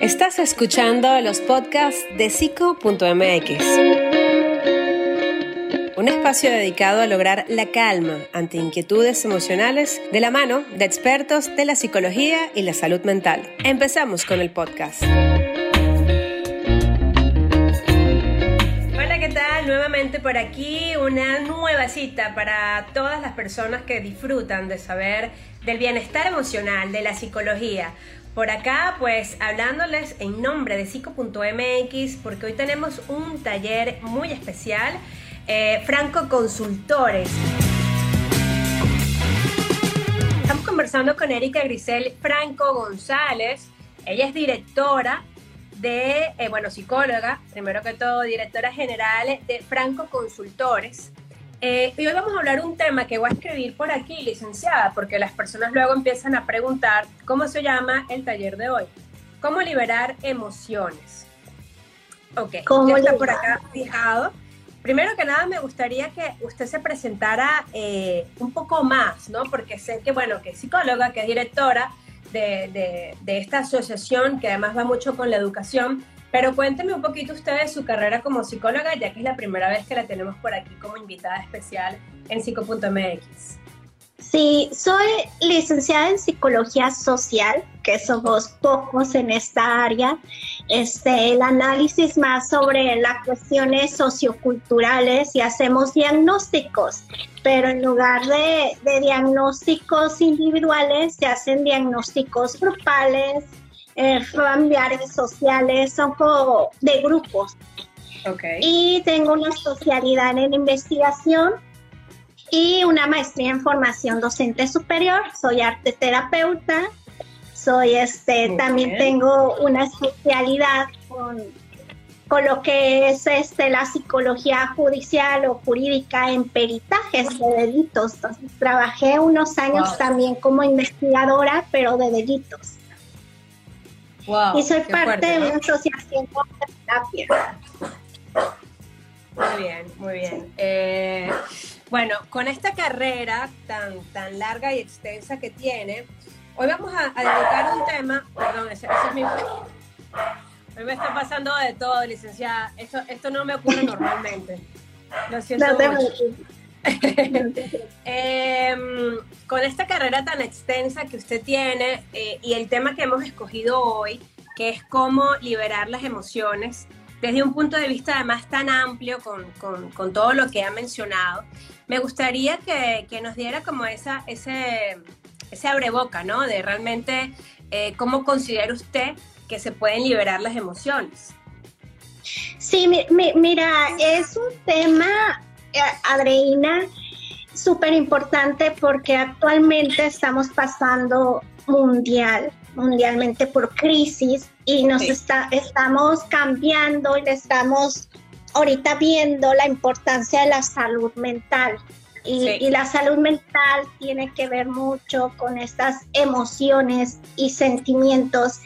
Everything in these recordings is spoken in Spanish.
Estás escuchando los podcasts de psico.mx. Un espacio dedicado a lograr la calma ante inquietudes emocionales de la mano de expertos de la psicología y la salud mental. Empezamos con el podcast. Hola, ¿qué tal? Nuevamente por aquí una nueva cita para todas las personas que disfrutan de saber del bienestar emocional, de la psicología por acá, pues hablándoles en nombre de psico.mx, porque hoy tenemos un taller muy especial, eh, Franco Consultores. Estamos conversando con Erika Grisel Franco González. Ella es directora de, eh, bueno, psicóloga, primero que todo, directora general de Franco Consultores. Eh, y hoy vamos a hablar un tema que voy a escribir por aquí, licenciada, porque las personas luego empiezan a preguntar cómo se llama el taller de hoy. ¿Cómo liberar emociones? Ok, ya está por acá fijado. Primero que nada, me gustaría que usted se presentara eh, un poco más, ¿no? Porque sé que, bueno, que es psicóloga, que es directora de, de, de esta asociación, que además va mucho con la educación, pero cuénteme un poquito usted de su carrera como psicóloga, ya que es la primera vez que la tenemos por aquí como invitada especial en psico.mx. Sí, soy licenciada en psicología social, que somos pocos en esta área. Este, el análisis más sobre las cuestiones socioculturales y hacemos diagnósticos, pero en lugar de, de diagnósticos individuales se hacen diagnósticos grupales, eh, familiares, sociales, son como de grupos. Y tengo una especialidad en investigación y una maestría en formación docente superior. Soy arte terapeuta. Soy este, también tengo una especialidad con, con, lo que es este, la psicología judicial o jurídica en peritajes de delitos. Entonces, trabajé unos años también como investigadora, pero de delitos y soy parte de una asociación de terapia. Muy bien, muy bien. Eh, bueno, con esta carrera tan, tan larga y extensa que tiene, hoy vamos a, dedicar un tema, perdón, ese, es mi... Hoy me está pasando de todo, licenciada. Esto, esto no me ocurre normalmente. Lo siento mucho. Em, con esta carrera tan extensa que usted tiene eh, y el tema que hemos escogido hoy, que es cómo liberar las emociones desde un punto de vista además tan amplio con, con, todo lo que ha mencionado, me gustaría que, que nos diera como esa, ese, ese abreboca, ¿no? De realmente eh, cómo considera usted que se pueden liberar las emociones. Sí, mira, es un tema eh, Adreina, súper importante porque actualmente estamos pasando mundial, mundialmente por crisis y nos está, estamos cambiando y estamos ahorita viendo la importancia de la salud mental. Y, y, la salud mental tiene que ver mucho con estas emociones y sentimientos.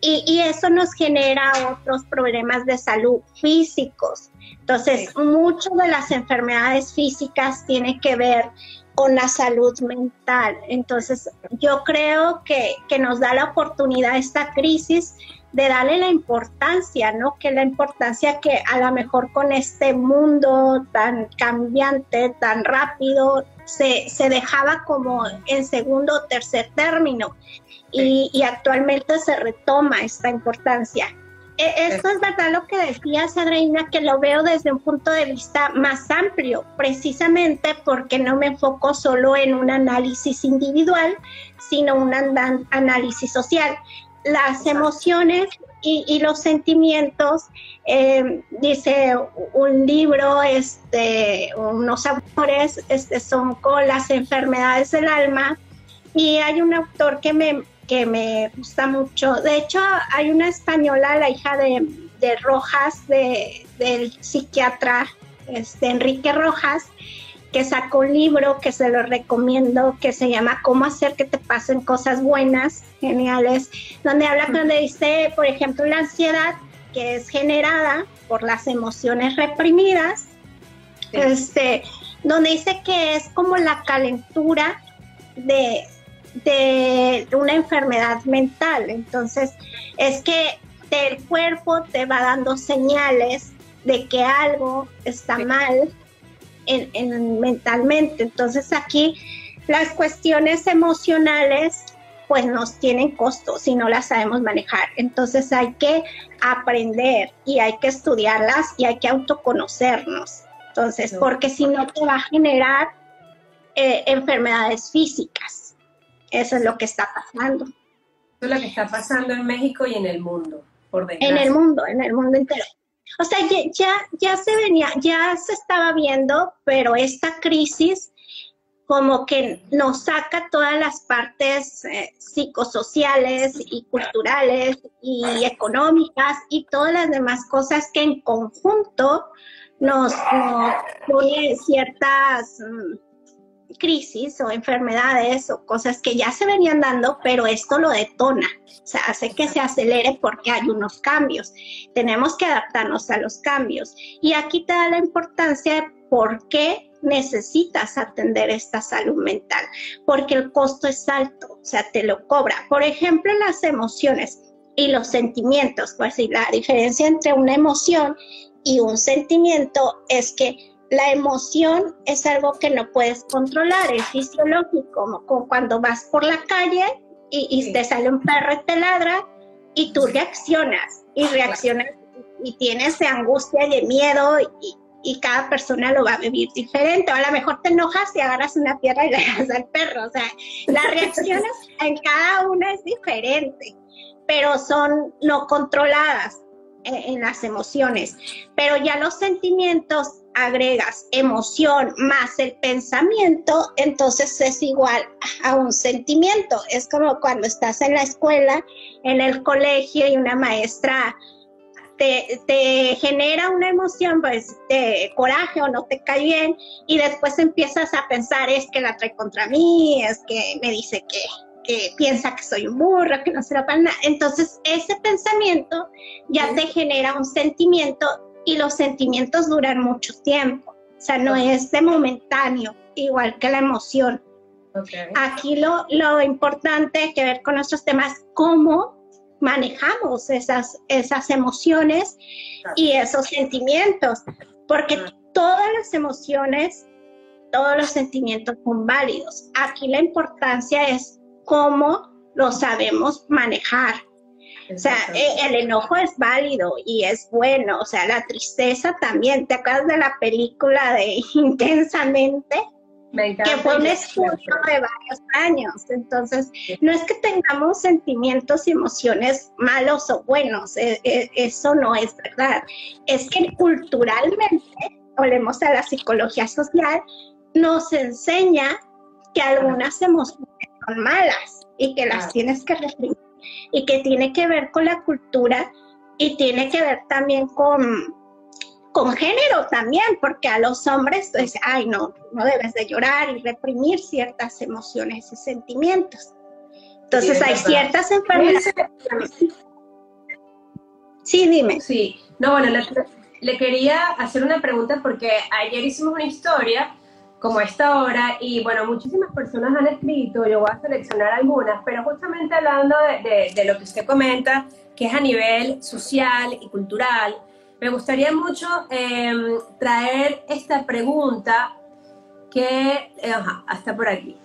Y, y eso nos genera otros problemas de salud físicos. Entonces, muchas de las enfermedades físicas tienen que ver con la salud mental. Entonces, yo creo que, que nos da la oportunidad esta crisis de darle la importancia, ¿no? Que la importancia que a lo mejor con este mundo tan cambiante, tan rápido, se, se dejaba como en segundo o tercer término y, y actualmente se retoma esta importancia. E, esto es verdad lo que decías, Adreina, que lo veo desde un punto de vista más amplio, precisamente porque no me enfoco solo en un análisis individual, sino un análisis social. Las emociones y, los sentimientos, eh, dice un libro, este, unos autores, este, son con las enfermedades del alma, y hay un autor que me que me gusta mucho. De hecho, hay una española, la hija de, Rojas, de, del psiquiatra este, Enrique Rojas, que sacó un libro que se lo recomiendo, que se llama Cómo hacer que te pasen cosas buenas, geniales, donde habla, donde dice, por ejemplo, la ansiedad que es generada por las emociones reprimidas, este, donde dice que es como la calentura de, de una enfermedad mental. Entonces, es que el cuerpo te va dando señales de que algo está mal en, mentalmente. Entonces, aquí las cuestiones emocionales pues nos tienen costo si no las sabemos manejar. Entonces hay que aprender y hay que estudiarlas y hay que autoconocernos. Entonces, porque si no te va a generar eh, enfermedades físicas. Eso es lo que está pasando. Eso es lo que está pasando en México y en el mundo, por En el mundo, en el mundo entero. O sea, ya, ya se venía, ya se estaba viendo, pero esta crisis como que nos saca todas las partes eh, psicosociales y culturales y económicas y todas las demás cosas que en conjunto nos, nos pone ciertas mm, crisis o enfermedades o cosas que ya se venían dando, pero esto lo detona, o sea, hace que se acelere porque hay unos cambios. Tenemos que adaptarnos a los cambios. Y aquí te da la importancia de por qué necesitas atender esta salud mental, porque el costo es alto, o sea, te lo cobra. Por ejemplo, las emociones y los sentimientos, pues la diferencia entre una emoción y un sentimiento es que la emoción es algo que no puedes controlar, es fisiológico, como cuando vas por la calle y, te sale un perro y te ladra y tú reaccionas y reaccionas y tienes de angustia y de miedo y, cada persona lo va a vivir diferente. O a lo mejor te enojas y agarras una piedra y le das al perro. O sea, las reacciones en cada una es diferente, pero son no controladas en las emociones. Pero ya los sentimientos agregas emoción más el pensamiento, entonces es igual a un sentimiento. Es como cuando estás en la escuela, en el colegio y una maestra te, te, genera una emoción, pues, de coraje o no te cae bien, y después empiezas a pensar, es que la trae contra mí, es que me dice que, que piensa que soy un burro, que no será para nada. Entonces, ese pensamiento ya te genera un sentimiento y los sentimientos duran mucho tiempo. O sea, no es de momentáneo, igual que la emoción. Aquí lo, lo importante que ver con nuestros temas, cómo manejamos esas, esas emociones y esos sentimientos, porque todas las emociones, todos los sentimientos son válidos. Aquí la importancia es cómo lo sabemos manejar. O sea, eh, el enojo es válido y es bueno, o sea, la tristeza también. ¿Te acuerdas de la película de Intensamente? que fue un esfuerzo de varios años. Entonces, no es que tengamos sentimientos y emociones malos o buenos, eh, eh, eso no es verdad. Es que culturalmente, volvemos a la psicología social, nos enseña que algunas emociones son malas y que las tienes que reprimir y que tiene que ver con la cultura y tiene que ver también con, con género también, porque a los hombres, pues, ay, no, no debes de llorar y reprimir ciertas emociones y sentimientos. Entonces hay ciertas enfermedades. Sí, dime. Sí, no, bueno, le, le, quería hacer una pregunta porque ayer hicimos una historia como esta hora y bueno, muchísimas personas han escrito, yo voy a seleccionar algunas, pero justamente hablando de, lo que usted comenta, que es a nivel social y cultural, me gustaría mucho em, traer esta pregunta que, eh, hasta por aquí.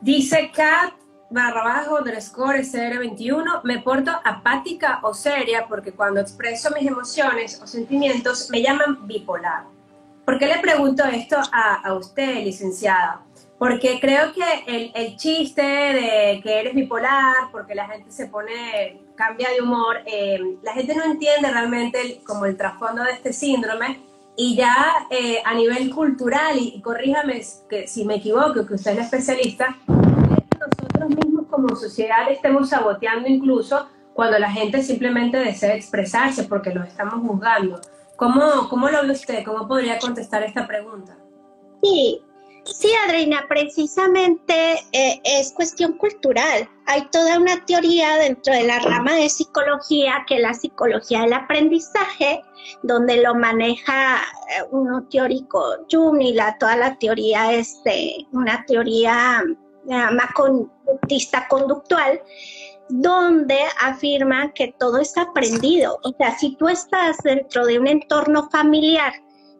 Dice Kat barra bajo underscore SR21, me porto apática o seria porque cuando expreso mis emociones o sentimientos me llaman bipolar. ¿Por qué le pregunto esto a, usted, licenciada? Porque creo que el, chiste de que eres bipolar, porque la gente se pone, cambia de humor, eh, la gente no entiende realmente como el trasfondo de este síndrome y ya eh, a nivel cultural, y, corríjame que, si me equivoco, que usted es la especialista, nosotros mismos como sociedad estemos saboteando incluso cuando la gente simplemente desea expresarse porque lo estamos juzgando. ¿Cómo, ¿Cómo lo ve usted? ¿Cómo podría contestar esta pregunta? Sí, sí, Adriana, precisamente eh, es cuestión cultural. Hay toda una teoría dentro de la rama de psicología, que es la psicología del aprendizaje, donde lo maneja eh, uno teórico Jung y la, toda la teoría es una teoría se llama conductista conductual, donde afirma que todo es aprendido. O sea, si tú estás dentro de un entorno familiar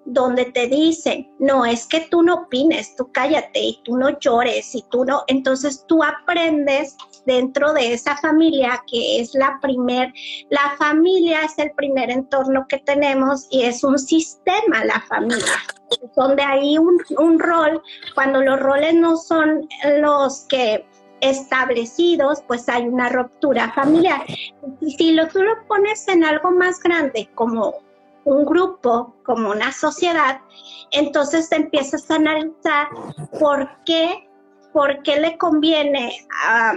donde te dicen, no, es que tú no opines, tú cállate y tú no llores y tú no, entonces tú aprendes dentro de esa familia que es la primer, la familia es el primer entorno que tenemos y es un sistema la familia, donde hay un, un rol, cuando los roles no son los que establecidos, pues hay una ruptura familiar. Y si lo, tú lo pones en algo más grande, como un grupo, como una sociedad, entonces te empiezas a analizar por qué, por qué le conviene a,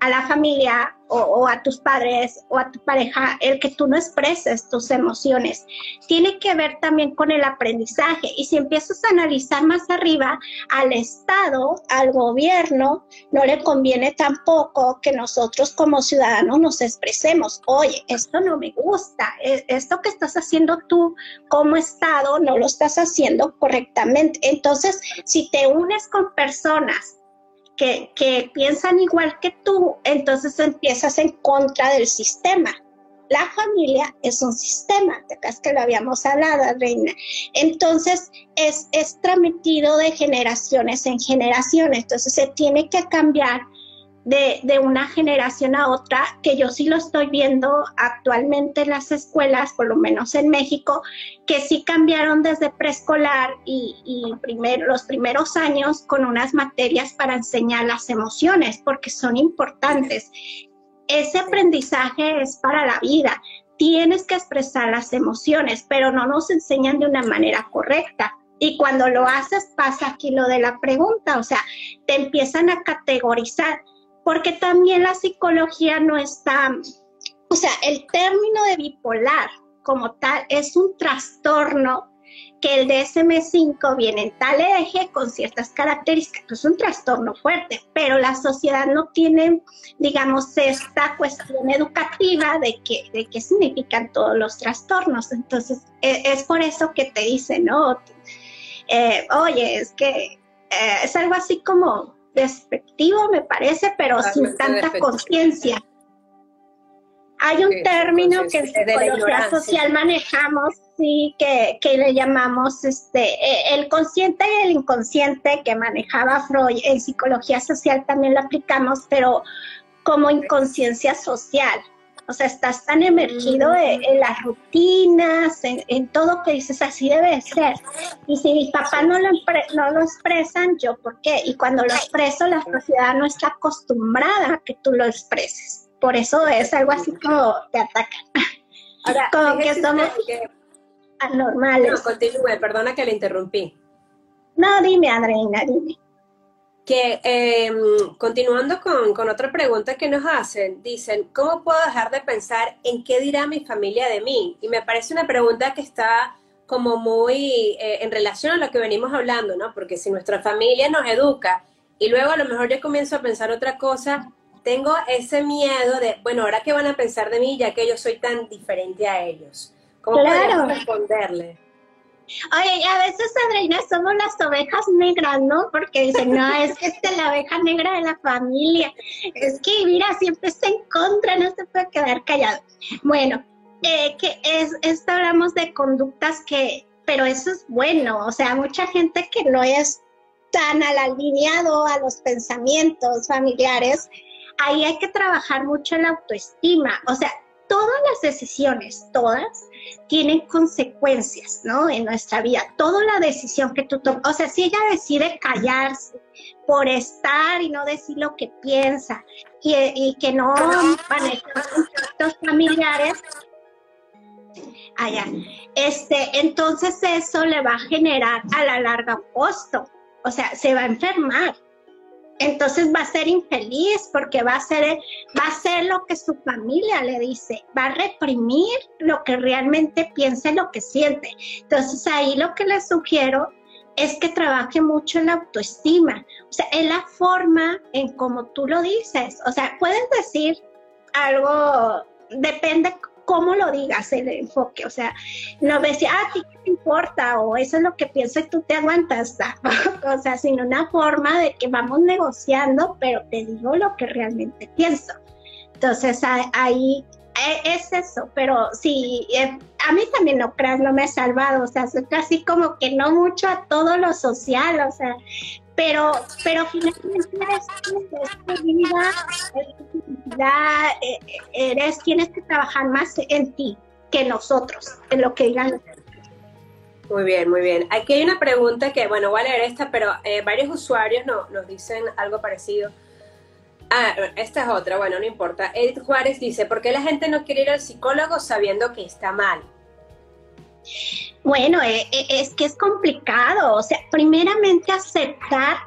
a la familia o, a tus padres o a tu pareja el que tú no expreses tus emociones. Tiene que ver también con el aprendizaje. Y si empiezas a analizar más arriba, al Estado, al gobierno, no le conviene tampoco que nosotros como ciudadanos nos expresemos, oye, esto no me gusta, e, esto que estás haciendo tú como Estado no lo estás haciendo correctamente. Entonces, si te unes con personas que, piensan igual que tú, entonces empiezas en contra del sistema. La familia es un sistema, te acuerdas que lo habíamos hablado, Reina. Entonces es, es transmitido de generaciones en generaciones, entonces se tiene que cambiar de, una generación a otra, que yo sí lo estoy viendo actualmente en las escuelas, por lo menos en México, que sí cambiaron desde preescolar y, y los primeros años con unas materias para enseñar las emociones, porque son importantes. Ese aprendizaje es para la vida. Tienes que expresar las emociones, pero no nos enseñan de una manera correcta. Y cuando lo haces pasa aquí lo de la pregunta, o sea, te empiezan a categorizar porque también la psicología no está, o sea, el término de bipolar como tal es un trastorno que el DSM5 viene en tal eje con ciertas características, es un trastorno fuerte, pero la sociedad no tiene, digamos, esta cuestión educativa de, que, de qué significan todos los trastornos. Entonces, e, es, por eso que te dicen, ¿no? Eh, oye, es que eh, es algo así como despectivo, me parece, pero sin tanta conciencia. Hay un término que en psicología social manejamos, sí, que, que, le llamamos este, e, el consciente y el inconsciente que manejaba Freud. En psicología social también lo aplicamos, pero como inconsciencia social. O sea, estás tan emergido en, las rutinas, en, todo que dices, así debe ser. Y si mis papás no lo, no lo expresan, ¿yo por qué? Y cuando lo expreso, la sociedad no está acostumbrada a que tú lo expreses. Por eso es algo así como te atacan. Ahora, como que somos anormales. No, continúe, perdona que le interrumpí. No, dime, Andreina, dime que em, continuando con, otra pregunta que nos hacen, dicen, ¿cómo puedo dejar de pensar en qué dirá mi familia de mí? Y me parece una pregunta que está como muy eh, en relación a lo que venimos hablando, ¿no? Porque si nuestra familia nos educa y luego a lo mejor yo comienzo a pensar otra cosa, tengo ese miedo de, bueno, ahora qué van a pensar de mí ya que yo soy tan diferente a ellos. ¿Cómo claro. responderle? Oye, a veces, Adriana, somos las ovejas negras, ¿no? Porque dicen, no, es que es la oveja negra de la familia. Es que, mira, siempre está en contra, no se puede quedar callado. Bueno, eh, que es, esto hablamos de conductas que, pero eso es bueno, o sea, mucha gente que no es tan al alineado a los pensamientos familiares, ahí hay que trabajar mucho la autoestima, o sea, todas las decisiones, todas, tienen consecuencias, ¿no? En nuestra vida. Toda la decisión que tú tomas, o sea, si ella decide callarse por estar y no decir lo que piensa y, que no manejar conflictos familiares, allá, este, entonces eso le va a generar a la larga costo, o sea, se va a enfermar entonces va a ser infeliz porque va a ser, va a ser lo que su familia le dice, va a reprimir lo que realmente piensa y lo que siente. Entonces ahí lo que le sugiero es que trabaje mucho en la autoestima. O sea, es la forma en cómo tú lo dices. O sea, puedes decir algo, depende cómo lo digas el enfoque, o sea, no decía, ah, a ti qué te importa, o eso es lo que pienso y tú te aguantas, o sea, sino una forma de que vamos negociando, pero te digo lo que realmente pienso. Entonces ahí e, es eso, pero sí, eh, a mí también no creas, no me ha salvado, o sea, soy casi como que no mucho a todo lo social, o sea, pero, pero finalmente eres tu vida, eres, tienes que trabajar más en ti que nosotros, en lo que digan muy bien, muy bien. Aquí hay una pregunta que, bueno, voy a leer esta, pero eh, varios usuarios no, nos dicen algo parecido. Ah, esta es otra, bueno, no importa. Edith Juárez dice, ¿por qué la gente no quiere ir al psicólogo sabiendo que está mal? Bueno, eh, eh, es que es complicado, o sea, primeramente aceptar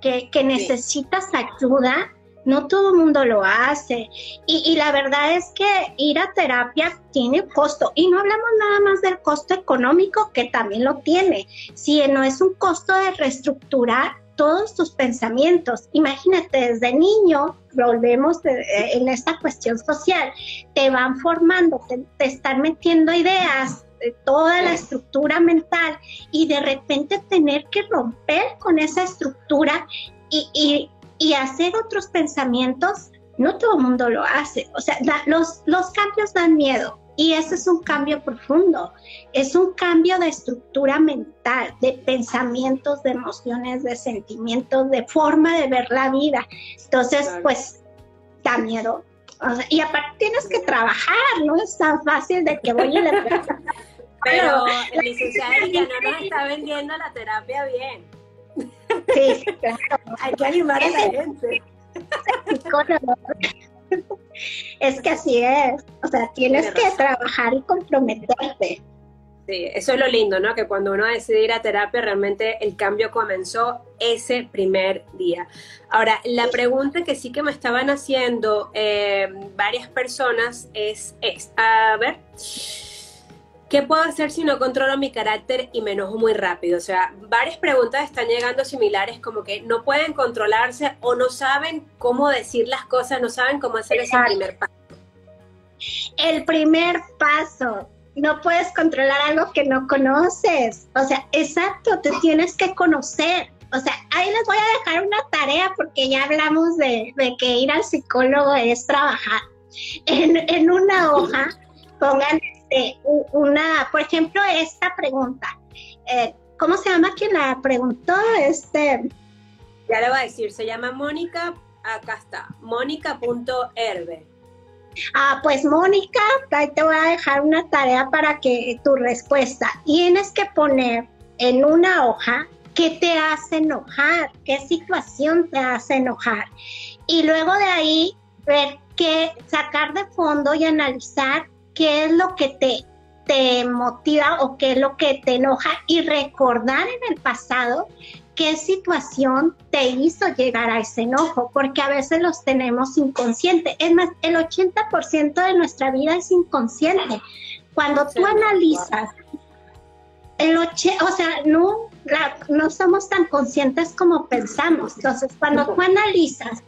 que, necesitas ayuda, no todo el mundo lo hace. Y, la verdad es que ir a terapia tiene costo. Y no hablamos nada más del costo económico, que también lo tiene, sino es un costo de reestructurar todos tus pensamientos. Imagínate, desde niño, volvemos en esta cuestión social, te van formando, te, están metiendo ideas, toda la estructura mental y de repente tener que romper con esa estructura y, hacer otros pensamientos, no todo el mundo lo hace. O sea, los, los cambios dan miedo, y ese es un cambio profundo, es un cambio de estructura mental, de pensamientos, de emociones, de sentimientos, de forma de ver la vida. Entonces, pues, da miedo. Y aparte tienes que trabajar, no es tan fácil de que voy a la Pero el licenciado ya no nos está vendiendo la terapia bien. Sí, claro. Hay que animar a la gente. es que así es. O sea, tienes que trabajar y comprometerte. Sí, eso es lo lindo, ¿no? Que cuando uno decide ir a terapia, realmente el cambio comenzó ese primer día. Ahora, la pregunta que sí que me estaban haciendo eh, varias personas es, es, a ver, ¿Qué puedo hacer si no controlo mi carácter y me enojo muy rápido? O sea, varias preguntas están llegando similares, como que no pueden controlarse o no saben cómo decir las cosas, no saben cómo hacer ese primer paso. El primer paso, no puedes controlar algo que no conoces. O sea, exacto, te tienes que conocer. O sea, ahí les voy a dejar una tarea porque ya hablamos de, que ir al psicólogo es trabajar. En, en una hoja pongan este, una, por ejemplo, esta pregunta. Eh, ¿Cómo se llama quien la preguntó? Este. Ya le voy a decir, se llama Mónica, acá está, mónica.herbe. Ah, pues Mónica, ahí te voy a dejar una tarea para que tu respuesta. Tienes que poner en una hoja qué te hace enojar, qué situación te hace enojar. Y luego de ahí ver qué, sacar de fondo y analizar qué es lo que te, te motiva o qué es lo que te enoja y recordar en el pasado qué situación te hizo llegar a ese enojo, porque a veces los tenemos inconscientes. Es más, el 80% de nuestra vida es inconsciente. Cuando tú analizas, el o sea, no, no somos tan conscientes como pensamos. Entonces, cuando tú analizas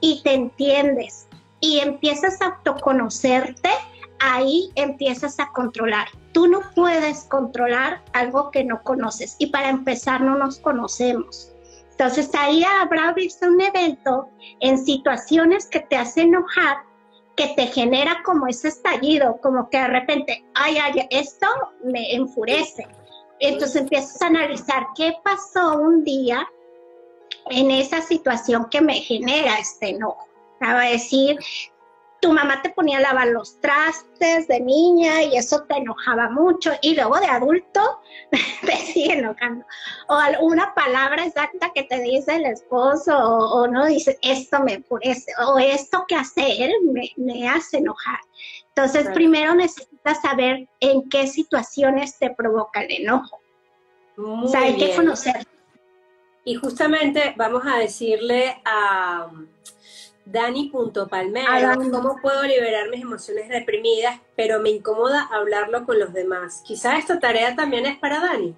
y te entiendes y empiezas a autoconocerte, ahí empiezas a controlar. Tú no puedes controlar algo que no conoces y para empezar no nos conocemos. Entonces ahí habrá visto un evento en situaciones que te hacen enojar, que te genera como ese estallido, como que de repente, ay, ay, esto me enfurece. Entonces empiezas a analizar qué pasó un día en esa situación que me genera este enojo. A decir, tu mamá te ponía a lavar los trastes de niña y eso te enojaba mucho y luego de adulto te sigue enojando. O alguna palabra exacta que te dice el esposo o, no dice, esto me enfurece o esto que hace él me, hace enojar. Entonces primero necesitas saber en qué situaciones te provoca el enojo. o sea, hay que conocer. Y justamente vamos a decirle a... Dani.palmero, ¿cómo puedo liberar mis emociones reprimidas, pero me incomoda hablarlo con los demás? Quizás esta tarea también es para Dani.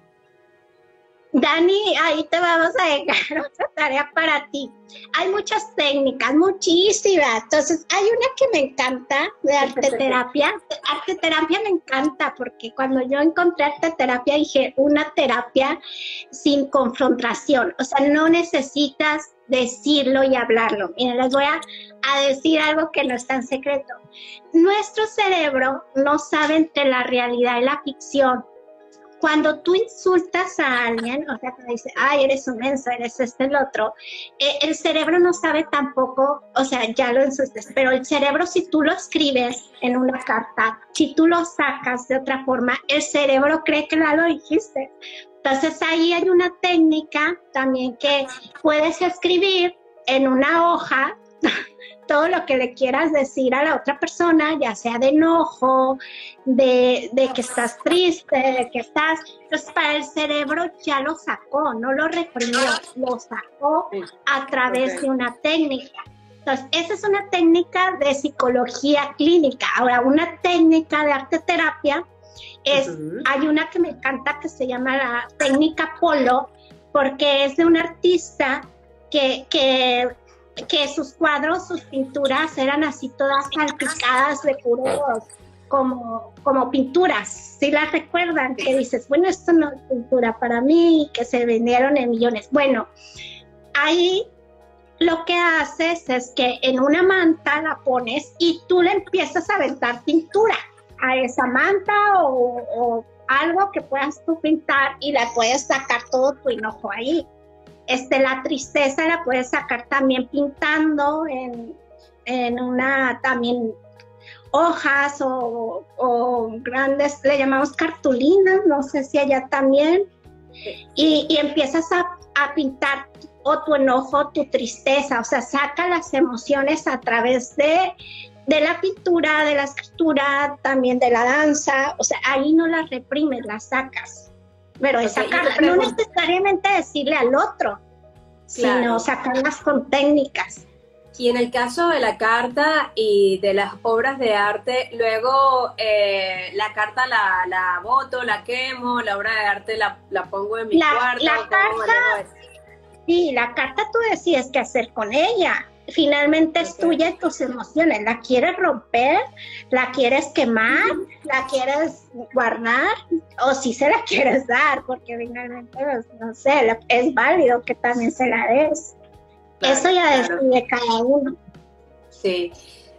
Dani, ahí te vamos a dejar otra tarea para ti. Hay muchas técnicas, muchísimas. Entonces, hay una que me encanta de arte terapia. Arte terapia me encanta porque cuando yo encontré arte terapia dije una terapia sin confrontación. O sea, no necesitas decirlo y hablarlo. Miren, les voy a, a, decir algo que no es tan secreto. Nuestro cerebro no sabe entre la realidad y la ficción cuando tú insultas a alguien, o sea, te dice, ay, eres un menso, eres este, el otro, eh, el cerebro no sabe tampoco, o sea, ya lo insultes, pero el cerebro si tú lo escribes en una carta, si tú lo sacas de otra forma, el cerebro cree que ya lo dijiste. Entonces ahí hay una técnica también que puedes escribir en una hoja todo lo que le quieras decir a la otra persona, ya sea de enojo, de, que estás triste, de que estás... Entonces, para el cerebro ya lo sacó, no lo reprimió, lo sacó a través de una técnica. Entonces, esa es una técnica de psicología clínica. Ahora, una técnica de arte terapia es, hay una que me encanta que se llama la técnica Polo, porque es de un artista que, que que sus cuadros, sus pinturas eran así todas salpicadas de puros como, como pinturas, si las recuerdan, que dices, bueno, esto no es pintura para mí, que se vendieron en millones. Bueno, ahí lo que haces es que en una manta la pones y tú le empiezas a aventar pintura a esa manta o, o algo que puedas tú pintar y la puedes sacar todo tu enojo ahí. Este, la tristeza la puedes sacar también pintando en, una también hojas o, grandes, le llamamos cartulinas, no sé si allá también, y, empiezas a, pintar o tu enojo, tu tristeza, o sea, saca las emociones a través de, de la pintura, de la escritura, también de la danza, o sea, ahí no las reprimes, las sacas pero es no necesariamente decirle al otro, sino sacarlas con técnicas. Y en el caso de la carta y de las obras de arte, luego eh, la carta la, la boto, la quemo, la obra de arte la, la pongo en mi cuarto. La carta, sí, la carta tú decides qué hacer con ella finalmente es tuya y tus emociones. ¿La quieres romper? ¿La quieres quemar? ¿La quieres guardar? ¿O si se la quieres dar? Porque finalmente, pues, no sé, es válido que también se la des. Eso ya decide cada uno. Sí.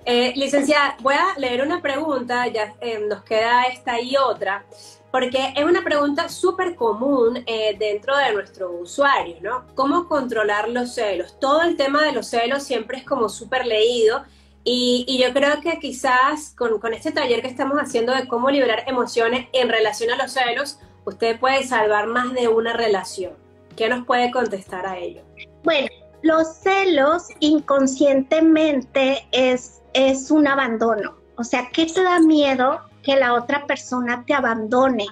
Eh, licenciada, voy a leer una pregunta, ya eh, nos queda esta y otra porque es una pregunta súper común eh, dentro de nuestro usuario, ¿no? ¿Cómo controlar los celos? Todo el tema de los celos siempre es como súper leído y, yo creo que quizás con, con, este taller que estamos haciendo de cómo liberar emociones en relación a los celos, usted puede salvar más de una relación. ¿Qué nos puede contestar a ello? Bueno, los celos inconscientemente es, es un abandono. O sea, ¿qué te da miedo que la otra persona te abandone.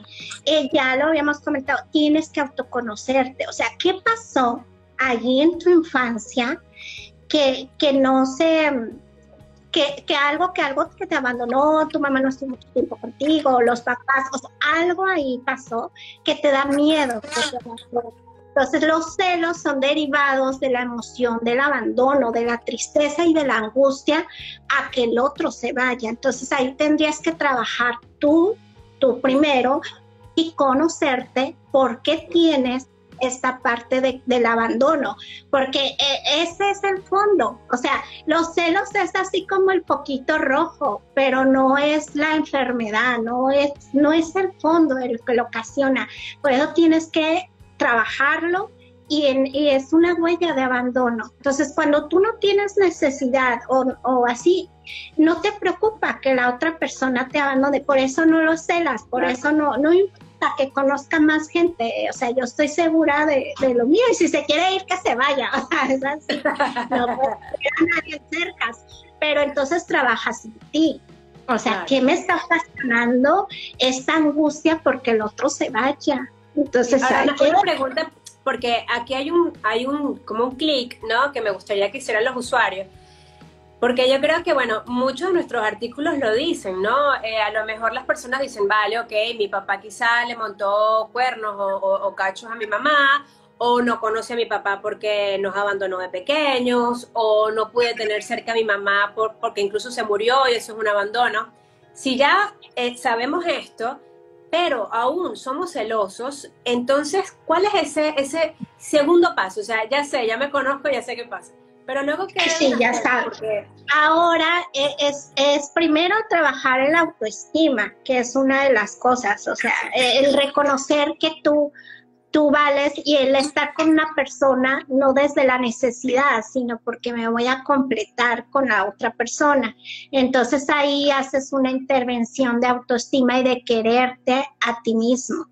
Eh, ya lo habíamos comentado, tienes que autoconocerte. O sea, ¿qué pasó allí en tu infancia que, que no se... Que, que, algo que algo que te abandonó, tu mamá no estuvo mucho tiempo contigo, los papás, o sea, algo ahí pasó que te da miedo. Entonces los celos son derivados de la emoción, del abandono, de la tristeza y de la angustia a que el otro se vaya. Entonces ahí tendrías que trabajar tú, tú primero, y conocerte por qué tienes esta parte del abandono, porque eh, ese es el fondo. O sea, los celos es así como el poquito rojo, pero no es la enfermedad, no es, no es el fondo el que lo ocasiona. Por eso tienes que trabajarlo y, es una huella de abandono. Entonces, cuando tú no tienes necesidad o, así, no te preocupa que la otra persona te abandone, por eso no lo celas, por eso no, no importa que conozca más gente, o sea, yo estoy segura de, lo mío y si se quiere ir, que se vaya, o sea, es así, no puede nadie cerca, pero entonces trabajas en ti. O sea, ¿qué me está ocasionando esta angustia porque el otro se vaya? Entonces, Ahora, una, pregunta, porque aquí hay un, hay un, como un clic, ¿no? Que me gustaría que hicieran los usuarios. Porque yo creo que, bueno, muchos de nuestros artículos lo dicen, ¿no? Eh, a lo mejor las personas dicen, vale, ok, mi papá quizá le montó cuernos o, cachos a mi mamá, o no conoce a mi papá porque nos abandonó de pequeños, o no pude tener cerca a mi mamá porque incluso se murió y eso es un abandono. Si ya eh, sabemos esto, pero aún somos celosos, entonces, ¿cuál es ese, ese segundo paso? O sea, ya sé, ya me conozco, ya sé qué pasa pero luego que... Sí, ya sabes. Ahora e, es, es primero trabajar en la autoestima, que es una de las cosas, o sea, el reconocer que tú, tú vales y el estar con una persona no desde la necesidad, sino porque me voy a completar con la otra persona. Entonces ahí haces una intervención de autoestima y de quererte a ti mismo.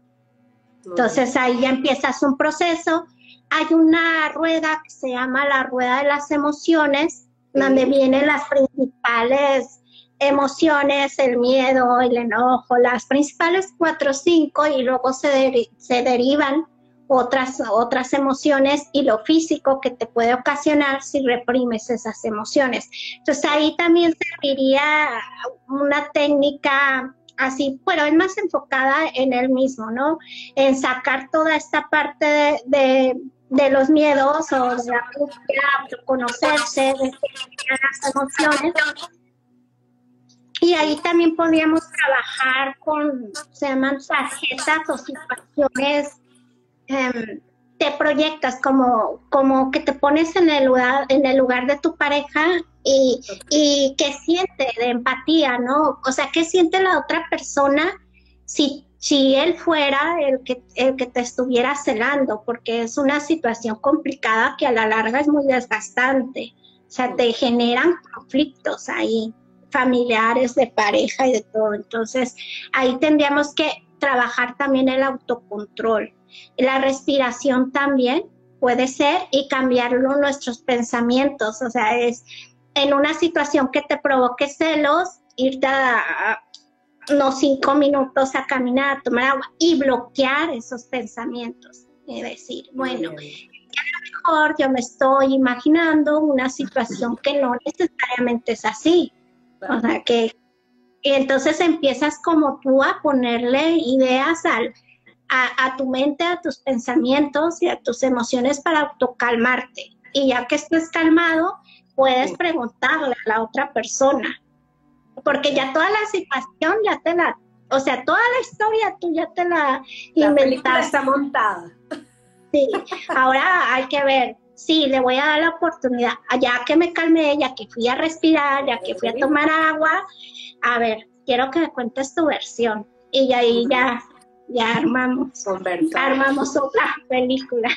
Entonces ahí ya empiezas un proceso hay una rueda que se llama la rueda de las emociones, donde vienen las principales emociones, el miedo, el enojo, las principales cuatro o cinco, y luego se, se derivan otras, otras emociones y lo físico que te puede ocasionar si reprimes esas emociones. Entonces ahí también serviría una técnica así, pero es más enfocada en el mismo, ¿no? En sacar toda esta parte de de los miedos o de la conocerse, de las emociones. Y ahí también podríamos trabajar con, se llaman tarjetas o situaciones, em, te proyectas como, como que te pones en el lugar, en el lugar de tu pareja y, y que siente de empatía, ¿no? O sea, ¿qué siente la otra persona si si él fuera el que, el que te estuviera celando, porque es una situación complicada que a la larga es muy desgastante. O sea, te generan conflictos ahí, familiares, de pareja y de todo. Entonces, ahí tendríamos que trabajar también el autocontrol. La respiración también puede ser y cambiarlo nuestros pensamientos. O sea, es en una situación que te provoque celos, irte a, unos cinco minutos a caminar, a tomar agua y bloquear esos pensamientos. Y decir, bueno, a lo mejor yo me estoy imaginando una situación que no necesariamente es así. O sea, que y entonces empiezas como tú a ponerle ideas al, a, a, tu mente, a tus pensamientos y a tus emociones para autocalmarte. Y ya que estés calmado, puedes preguntarle a la otra persona, porque ya toda la situación ya te la, o sea, toda la historia tú ya te la, la está montada. Sí, ahora hay que ver, sí, le voy a dar la oportunidad, ya que me calmé, ya que fui a respirar, ya que fui a tomar agua, a ver, quiero que me cuentes tu versión. Y ahí ya, ya armamos, armamos otra película.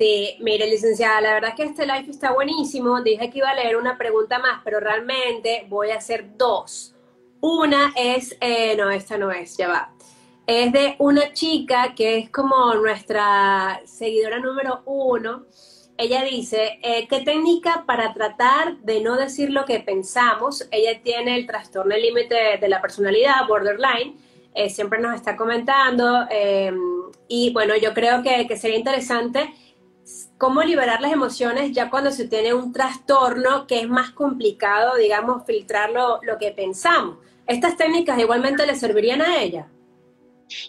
Sí, mire, licenciada, la verdad es que este live está buenísimo. Dije que iba a leer una pregunta más, pero realmente voy a hacer dos. Una es, eh, no, esta no es, ya va. Es de una chica que es como nuestra seguidora número uno. Ella dice, eh, ¿qué técnica para tratar de no decir lo que pensamos? Ella tiene el trastorno límite de la personalidad, borderline. Eh, siempre nos está comentando. y bueno, yo creo que, sería interesante cómo liberar las emociones ya cuando se tiene un trastorno que es más complicado, digamos, filtrar lo, que pensamos. ¿Estas técnicas igualmente le servirían a ella?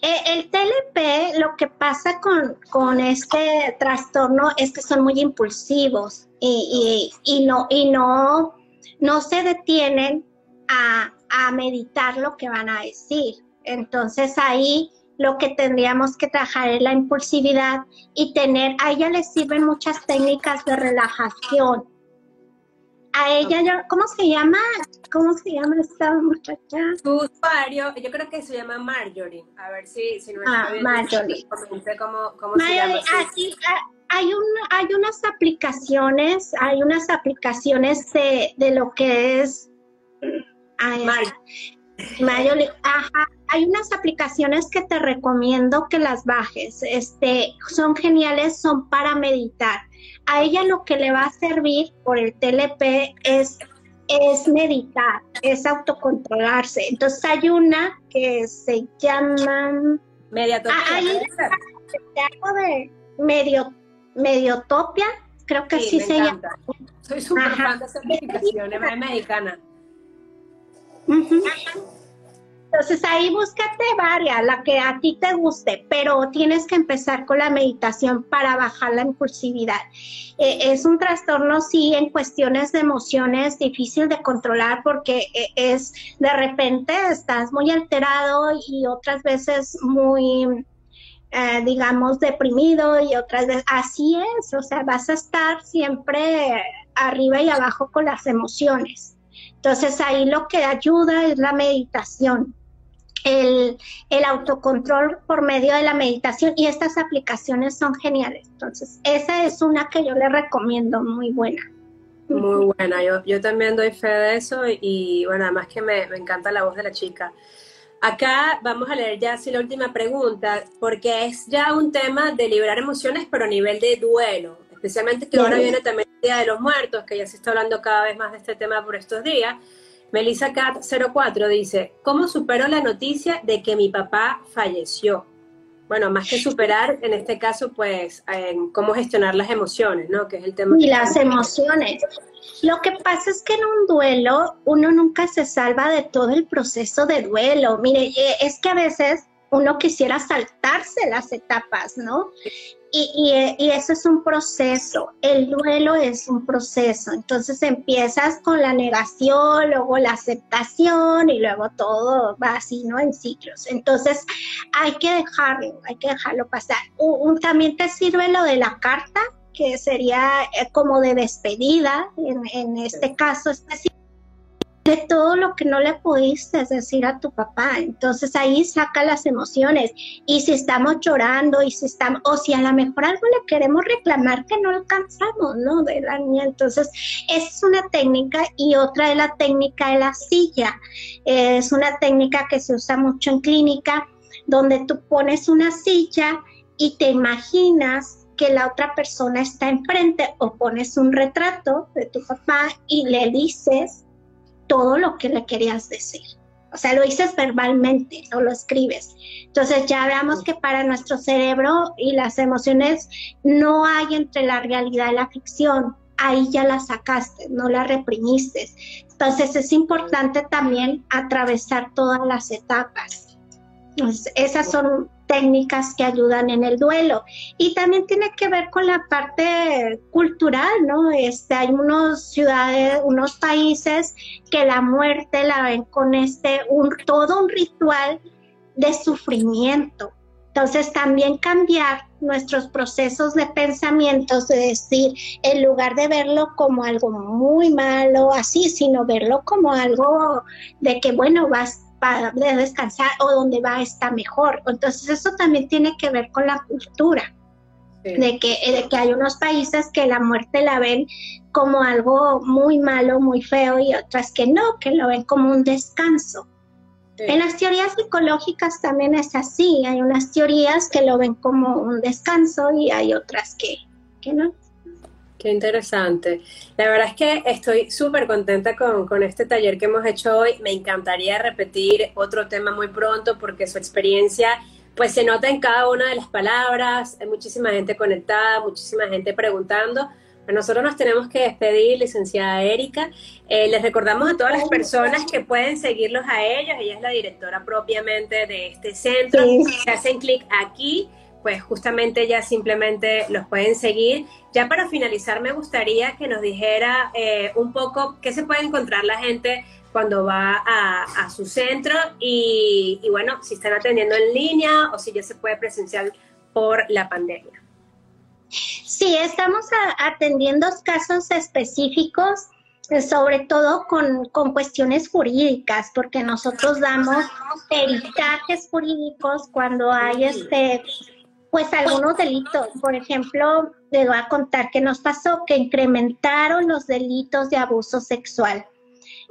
Eh, el TLP, lo que pasa con, este trastorno es que son muy impulsivos y, no, y no, no se detienen a, a meditar lo que van a decir. Entonces ahí lo que tendríamos que trabajar es la impulsividad y tener, a ella le sirven muchas técnicas de relajación. A ella, ¿cómo se llama? ¿Cómo se llama esta muchacha? Su usuario, yo creo que se llama Marjorie. A ver si, si no ah, Marjorie. cómo, cómo se llama. Ah, hay, un, hay unas aplicaciones, hay unas aplicaciones de, de lo que es... Marjorie. ajá, hay unas aplicaciones que te recomiendo que las bajes. Este, son geniales, son para meditar. A ella lo que le va a servir por el TLP es, es meditar, es autocontrolarse. Entonces hay una que se llama... Mediatopia. Ah, hay de medio, mediotopia, creo que sí, se llama. Soy súper fan de certificaciones, mexicana. Entonces ahí búscate varias, la que a ti te guste, pero tienes que empezar con la meditación para bajar la impulsividad. Eh, es un trastorno, sí, en cuestiones de emociones difícil de controlar porque eh, es de repente estás muy alterado y otras veces muy, eh, digamos, deprimido y otras veces así es, o sea, vas a estar siempre arriba y abajo con las emociones. Entonces ahí lo que ayuda es la meditación el, autocontrol por medio de la meditación y estas aplicaciones son geniales. Entonces, esa es una que yo le recomiendo, muy buena. Muy buena, yo, yo también doy fe de eso y, bueno, además que me, me, encanta la voz de la chica. Acá vamos a leer ya así la última pregunta, porque es ya un tema de liberar emociones, pero a nivel de duelo, especialmente que ahora viene también el Día de los Muertos, que ya se está hablando cada vez más de este tema por estos días. Melissa Cat 04 dice, ¿cómo supero la noticia de que mi papá falleció? Bueno, más que superar, en este caso, pues, cómo gestionar las emociones, ¿no? Que es el tema. Y las emociones. Lo que pasa es que en un duelo uno nunca se salva de todo el proceso de duelo. Mire, eh, es que a veces uno quisiera saltarse las etapas, ¿no? Y, eso es un proceso, el duelo es un proceso, entonces empiezas con la negación, luego la aceptación y luego todo va así, ¿no? En ciclos. Entonces hay que dejarlo, hay que dejarlo pasar. también te sirve lo de la carta, que sería eh, como de despedida, en este caso específico de todo lo que no le pudiste decir a tu papá. Entonces ahí saca las emociones. Y si estamos llorando, y si estamos, o si a lo mejor algo le queremos reclamar que no alcanzamos, ¿no? De la niña. Entonces, es una técnica y otra es la técnica de la silla. Es una técnica que se usa mucho en clínica, donde tú pones una silla y te imaginas que la otra persona está enfrente o pones un retrato de tu papá y le dices todo lo que le querías decir. O sea, lo dices verbalmente, no lo escribes. Entonces ya veamos que para nuestro cerebro y las emociones no hay entre la realidad y la ficción. Ahí ya la sacaste, no la reprimiste. Entonces es importante también atravesar todas las etapas. Esas son técnicas que ayudan en el duelo. Y también tiene que ver con la parte cultural, ¿no? Este, hay unos ciudades, unos países que la muerte la ven con este, un, todo un ritual de sufrimiento. Entonces también cambiar nuestros procesos de pensamientos, de decir, en lugar de verlo como algo muy malo, así, sino verlo como algo de que, bueno, vas para descansar o donde va está mejor. Entonces eso también tiene que ver con la cultura, de, que, de que hay unos países que la muerte la ven como algo muy malo, muy feo y otras que no, que lo ven como un descanso. En las teorías psicológicas también es así, hay unas teorías que lo ven como un descanso y hay otras que, que no. Qué interesante. La verdad es que estoy súper contenta con, este taller que hemos hecho hoy. Me encantaría repetir otro tema muy pronto porque su experiencia pues se nota en cada una de las palabras. Hay muchísima gente conectada, muchísima gente preguntando. nosotros nos tenemos que despedir, licenciada Erika. Eh, les recordamos a todas las personas que pueden seguirlos a ellos. Ella es la directora propiamente de este centro. Se hacen clic aquí pues justamente ya simplemente los pueden seguir. Ya para finalizar, me gustaría que nos dijera eh, un poco qué se puede encontrar la gente cuando va a, su centro y, bueno, si están atendiendo en línea o si ya se puede presenciar por la pandemia. Sí, estamos atendiendo casos específicos eh, sobre todo con, con, cuestiones jurídicas, porque nosotros damos peritajes jurídicos cuando hay este pues algunos delitos. Por ejemplo, les voy a contar que nos pasó que incrementaron los delitos de abuso sexual.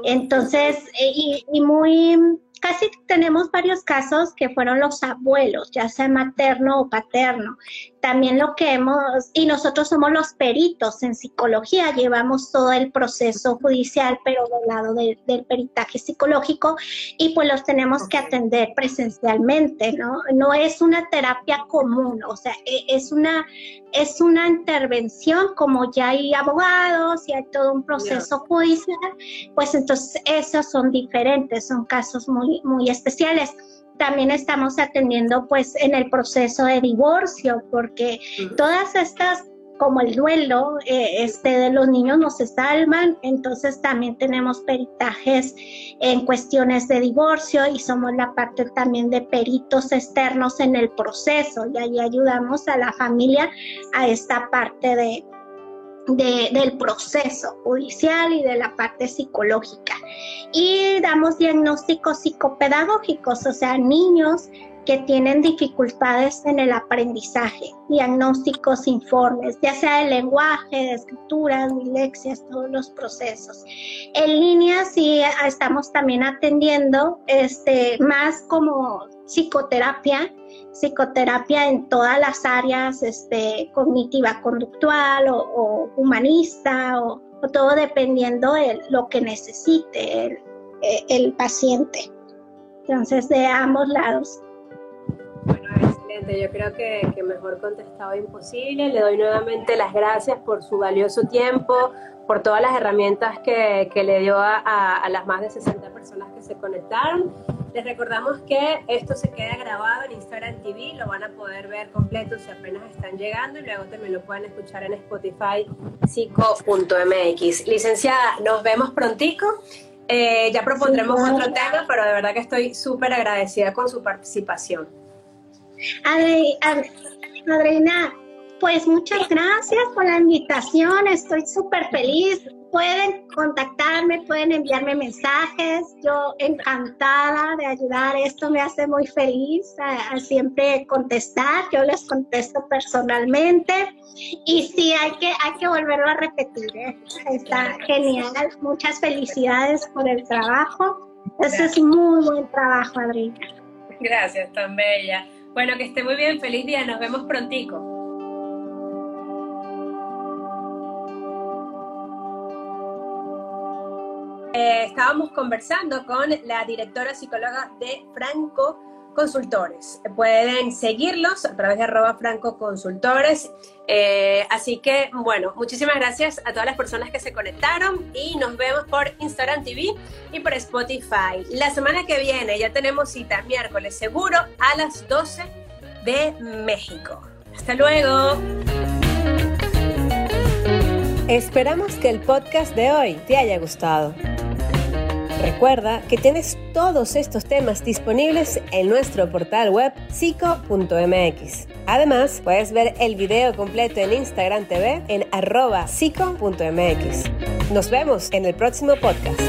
Entonces, eh, y, y, muy, casi tenemos varios casos que fueron los abuelos, ya sea materno o paterno. También lo que hemos, y nosotros somos los peritos en psicología, llevamos todo el proceso judicial, pero del lado del peritaje psicológico, y pues los tenemos que atender presencialmente, ¿no? No es una terapia común, o sea, e, es una, es una intervención como ya hay abogados y hay todo un proceso judicial, pues entonces esos son diferentes, son casos muy, muy especiales también estamos atendiendo pues en el proceso de divorcio, porque todas estas como el duelo eh, este, de los niños no se salvan, entonces también tenemos peritajes en cuestiones de divorcio y somos la parte también de peritos externos en el proceso y ahí ayudamos a la familia a esta parte de, del proceso judicial y de la parte psicológica. Y damos diagnósticos psicopedagógicos, o sea, niños que tienen dificultades en el aprendizaje, diagnósticos, informes, ya sea de lenguaje, de escritura, dilexias, todos los procesos. En línea sí estamos también atendiendo este, más como psicoterapia, psicoterapia en todas las áreas este, cognitiva conductual o, humanista o, todo dependiendo de lo que necesite el, el paciente. Entonces, de ambos lados. Excelente. Yo creo que, que, mejor contestado imposible. Le doy nuevamente las gracias por su valioso tiempo, por todas las herramientas que, que le dio a, a, las más de 60 personas que se conectaron. Les recordamos que esto se queda grabado en Instagram TV, lo van a poder ver completo si apenas están llegando y luego también lo pueden escuchar en Spotify, psico.mx. Licenciada, nos vemos prontico. Eh, ya propondremos otro tema, pero de verdad que estoy súper agradecida con su participación. Adriana, pues muchas gracias por la invitación, estoy súper feliz. Pueden contactarme, pueden enviarme mensajes, yo encantada de ayudar, esto me hace muy feliz siempre contestar, yo les contesto personalmente y sí, hay que, hay que volverlo a repetir, ¿eh? está genial, muchas felicidades por el trabajo, ese es muy buen trabajo, Adriana. Gracias, tan bella. Bueno, que esté muy bien, feliz día, nos vemos prontico. Eh, estábamos conversando con la directora psicóloga de Franco Consultores. Pueden seguirlos a través de arroba Franco Consultores. Eh, así que, bueno, muchísimas gracias a todas las personas que se conectaron y nos vemos por Instagram TV y por Spotify. La semana que viene ya tenemos cita miércoles seguro a las 12 de México. Hasta luego. Esperamos que el podcast de hoy te haya gustado. Recuerda que tienes todos estos temas disponibles en nuestro portal web psico.mx. Además, puedes ver el video completo en Instagram TV en arroba psico.mx. Nos vemos en el próximo podcast.